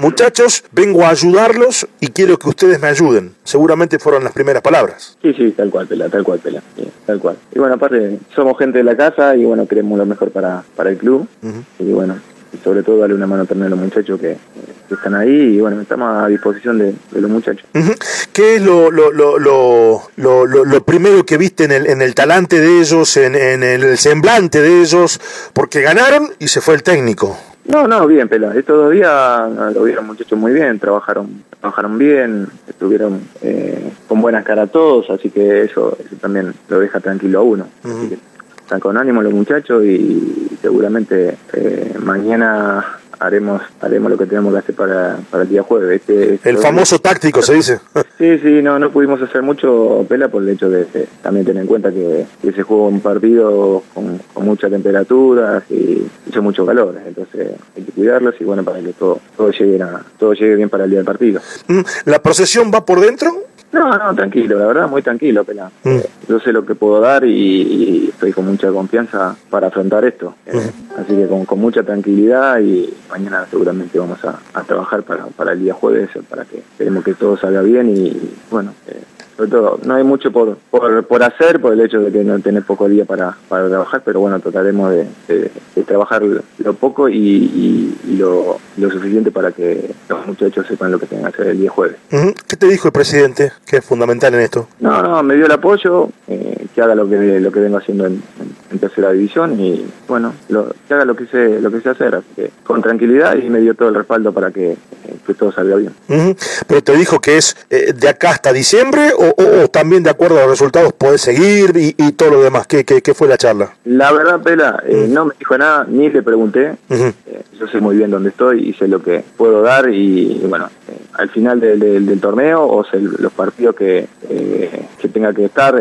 muchachos, vengo a ayudarlos y quiero que ustedes me ayuden. Seguramente fueron las primeras palabras. Sí, sí, tal cual, Pela, tal cual, Pela, tal cual. Y bueno, aparte, somos gente de la casa y bueno, queremos lo mejor para, para el club. Y bueno, y sobre todo darle una mano también a los muchachos que, están ahí y bueno, estamos a disposición de, los muchachos. ¿Qué es lo, lo, lo, lo, lo, primero que viste en el, en el talante de ellos, en, en el semblante de ellos? Porque ganaron y se fue el técnico. No, no, bien, Pela. Estos dos días lo vieron muchachos muy bien, trabajaron trabajaron bien, estuvieron eh, con buenas caras todos, así que eso, eso también lo deja tranquilo a uno. Están con ánimo los muchachos y seguramente eh, mañana haremos haremos lo que tenemos que hacer para, para el día jueves. Este, este el famoso táctico, se dice. Sí, sí, no no pudimos hacer mucho, Pela, por el hecho de, también tener en cuenta que, se jugó un partido con, con muchas temperaturas y hizo mucho calor, entonces hay que cuidarlos y bueno, para que todo, todo, llegue, a, todo llegue bien para el día del partido. Mm, ¿La procesión va por dentro? No, no, tranquilo, la verdad, muy tranquilo. Mm. Eh, yo sé lo que puedo dar y, estoy con mucha confianza para afrontar esto. Eh, mm. Así que con, con, mucha tranquilidad y mañana seguramente vamos a, trabajar para, para el día jueves, para que queremos que todo salga bien y, bueno, eh, sobre todo, no hay mucho por, por, hacer por el hecho de que no tener poco día para, para trabajar, pero bueno, trataremos de, trabajar lo poco y, lo, lo, suficiente para que los muchachos sepan lo que tienen que hacer el día jueves. ¿Qué te dijo el presidente, que es fundamental en esto? No, no, me dio el apoyo, eh, que haga lo que, lo que vengo haciendo en, tercera división y bueno, lo, que haga lo que sé, lo que sé hacer, así que con tranquilidad y me dio todo el respaldo para que, todo salga bien. Pero te dijo que es eh, de acá hasta diciembre o o, también de acuerdo a los resultados podés seguir y, todo lo demás? ¿Qué, qué, fue la charla? La verdad, Pela, eh, no me dijo nada, ni le pregunté. Eh, yo sé muy bien dónde estoy y sé lo que puedo dar y, bueno, eh, al final del, torneo o sea, los partidos que, que tenga que estar,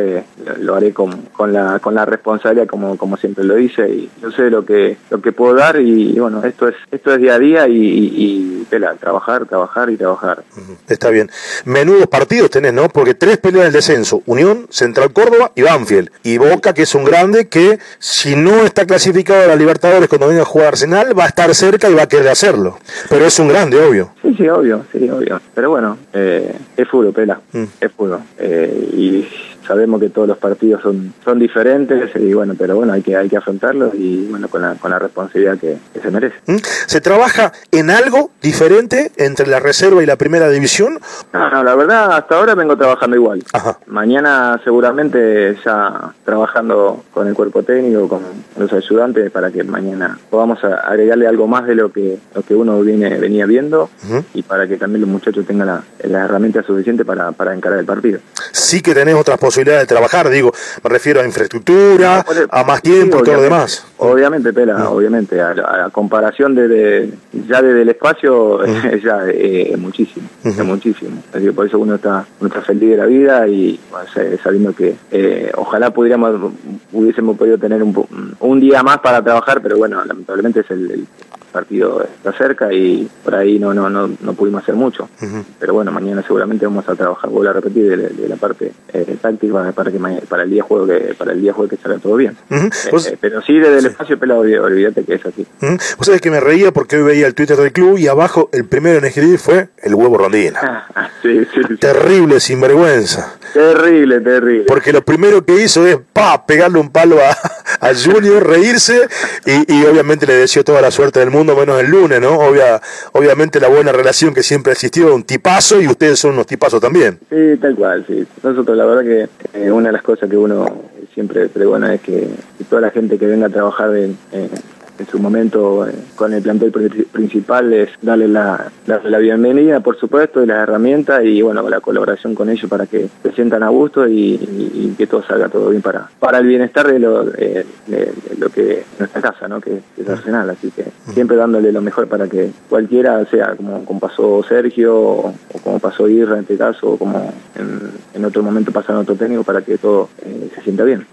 lo haré con, con, la, con la responsabilidad como, como siempre lo hice y yo sé lo que, lo que puedo dar y, bueno, esto es, esto es día a día y, y, Pela, trabajar, trabajar y trabajar. Está bien. Menudos partidos tenés, ¿no? Porque tres pelea el descenso, Unión, Central Córdoba y Banfield. Y Boca, que es un grande que si no está clasificado a la Libertadores cuando venga a jugar Arsenal, va a estar cerca y va a querer hacerlo. Pero es un grande, obvio. Sí, sí, obvio, sí, obvio. Pero bueno, eh, es fútbol, pela, mm. es fútbol. Eh, y sabemos que todos los partidos son, son diferentes y bueno, pero bueno, hay que, hay que afrontarlos y bueno, con la, con la responsabilidad que, se merece. ¿Mm? ¿Se trabaja en algo diferente entre la reserva y la primera división? No, no, la verdad hasta ahora vengo trabajando igual. Mañana seguramente ya trabajando con el cuerpo técnico, con los ayudantes para que mañana podamos agregarle algo más de lo que, lo que uno viene, venía viendo y para que también los muchachos tengan la, la herramienta suficiente para, para encarar el partido. Sí que tenés otras posibilidades de trabajar, digo, me refiero a infraestructura, a más tiempo y todo lo demás. Obviamente, Pela, obviamente, a, la comparación de, ya desde el espacio, ya es muchísimo, es muchísimo. Así por eso uno está, uno está feliz de la vida y sabiendo que eh, ojalá pudiéramos, hubiésemos podido tener un, un día más para trabajar, pero bueno, lamentablemente es el partido está cerca y por ahí no no no, no pudimos hacer mucho. Pero bueno, mañana seguramente vamos a trabajar, vuelvo a repetir, de, la parte eh, táctica para que para el día juego que para el día juego que salga todo bien. Eh, eh, pero sí desde el espacio pelado, olvídate que es así. Vos sabés que me reía porque hoy veía el Twitter del club y abajo el primero en escribir fue el huevo rondina. terrible sinvergüenza. Terrible, terrible. Porque lo primero que hizo es pa pegarle un palo a, a Junior, reírse y, y obviamente le deseó toda la suerte del mundo menos el lunes, ¿no? Obvia, obviamente la buena relación que siempre ha existido, un tipazo y ustedes son unos tipazos también. Sí, tal cual, sí. Nosotros la verdad que eh, una de las cosas que uno siempre pregona es que, toda la gente que venga a trabajar en, en su momento eh, con el plantel principal es darle la, la, bienvenida, por supuesto, y las herramientas y bueno, la colaboración con ellos para que se sientan a gusto y, que todo salga todo bien para, para el bienestar de lo, de, lo que nuestra casa, ¿no? que, es Arsenal. Así que siempre dándole lo mejor para que cualquiera, sea como, como pasó Sergio o, como pasó Irra en este caso, o como en, otro momento pasa en otro técnico, para que todo eh, se sienta bien.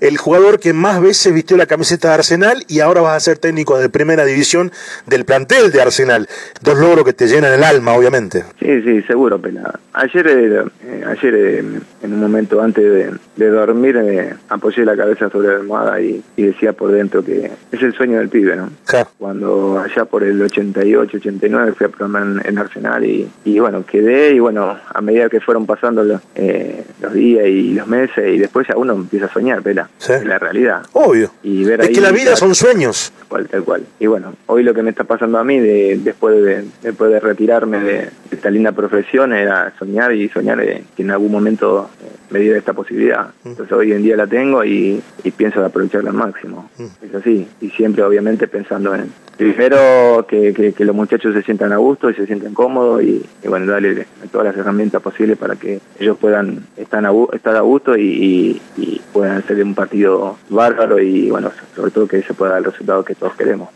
El jugador que más veces vistió la camiseta de Arsenal y ahora vas a ser técnico de primera división del plantel de Arsenal. Dos logros que te llenan el alma, obviamente. Sí, sí, seguro, Pela. Ayer, eh, ayer eh, en un momento antes de, dormir, eh, apoyé la cabeza sobre la almohada y, decía por dentro que es el sueño del pibe, ¿no? Cuando allá por el 88, 89 fui a probar en, Arsenal y, bueno, quedé y bueno, a medida que fueron pasando los, los días y los meses y después ya uno empieza a soñar, Pela. Es la realidad. Obvio. Y ver es que la vida son sueños. Tal tal cual. Y bueno, hoy lo que me está pasando a mí de, después, de, después de retirarme de, esta linda profesión era soñar y soñar que en algún momento me diera esta posibilidad. Mm. Entonces hoy en día la tengo y, pienso aprovecharla al máximo. Mm. Es así. Y siempre obviamente pensando en, primero que, que, los muchachos se sientan a gusto y se sientan cómodos y, bueno, darle todas las herramientas posibles para que ellos puedan estar a, estar a gusto y, puedan hacer un partido bárbaro y bueno, sobre todo que se pueda dar el resultado que todos queremos.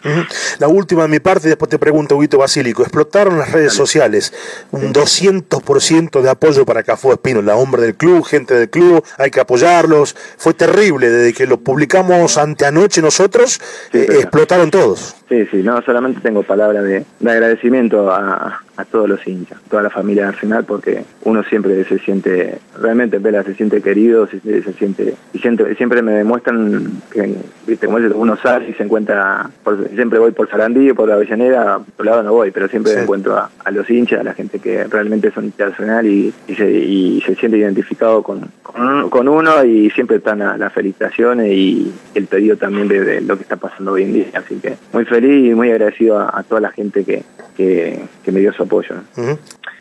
La última de mi parte, después te pregunto, Huito Basílico, explotaron las redes sociales, un 200% de apoyo para Cafú Espino, la hombre del club, gente del club, hay que apoyarlos, fue terrible, desde que lo publicamos anteanoche nosotros, eh, explotaron todos. Sí, sí, no, solamente tengo palabras de, agradecimiento a, todos los hinchas, toda la familia de Arsenal, porque uno siempre se siente, realmente Vela se siente querido, se, siente, y siempre, siempre me demuestran que, viste, como uno sale y se encuentra, siempre voy por Sarandí, por la Avellaneda, por lado no voy, pero siempre encuentro a, los hinchas, a la gente que realmente son hinchas de Arsenal y, se, siente identificado con, con, uno y siempre están las felicitaciones y el pedido también de, lo que está pasando hoy en día, así que muy feliz y muy agradecido a, toda la gente que, que, me dio su apoyo.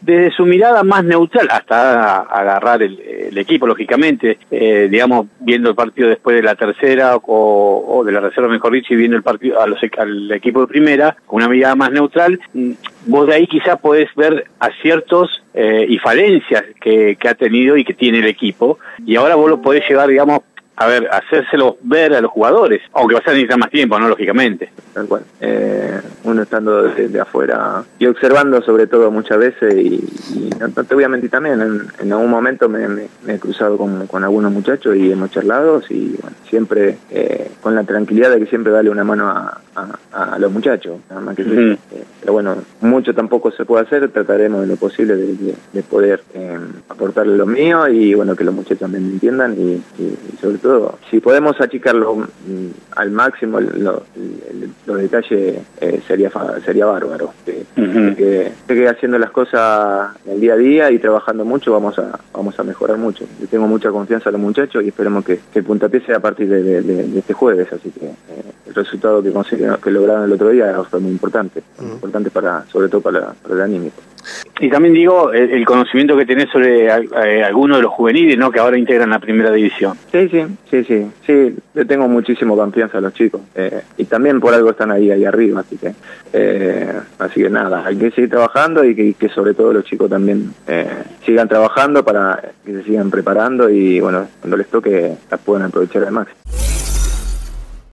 Desde su mirada más neutral, hasta agarrar el, equipo, lógicamente, eh, digamos, viendo el partido después de la tercera o, de la reserva, mejor dicho, y viendo el partido a los, al equipo de primera, con una mirada más neutral, mm, vos de ahí quizás podés ver aciertos eh, y falencias que, que ha tenido y que tiene el equipo, y ahora vos lo podés llevar, digamos, a ver, hacérselo ver a los jugadores, aunque va a necesitar más tiempo, ¿no? Lógicamente. Tal cual. Eh, uno estando desde, afuera y observando sobre todo muchas veces y, no, te voy a mentir también, en, algún momento me, he cruzado con, algunos muchachos y hemos charlado y bueno, siempre eh, con la tranquilidad de que siempre dale una mano a, los muchachos, nada más que eh, pero bueno, mucho tampoco se puede hacer, trataremos de lo posible de, poder aportarle lo mío y bueno, que los muchachos también entiendan y sobre todo, si podemos achicarlo mm, al máximo los detalles, eh, sería sería bárbaro. que, que, haciendo las cosas el día a día y trabajando mucho vamos a vamos a mejorar mucho. Yo tengo mucha confianza en los muchachos y esperemos que, el puntapié sea a partir de, este jueves, así que eh, el resultado que consiguieron, que lograron el otro día fue muy importante, muy importante para sobre todo para, para el anímico. Y también digo el, conocimiento que tenés sobre eh, algunos de los juveniles, ¿no? Que ahora integran la primera división. Sí, sí, sí, sí. Sí, le tengo muchísimo confianza a los chicos. Eh, y también por algo están ahí, ahí arriba, así que... Eh, así que nada, hay que seguir trabajando y que, sobre todo los chicos también sigan trabajando para que se sigan preparando y bueno, cuando les toque la puedan aprovechar al máximo.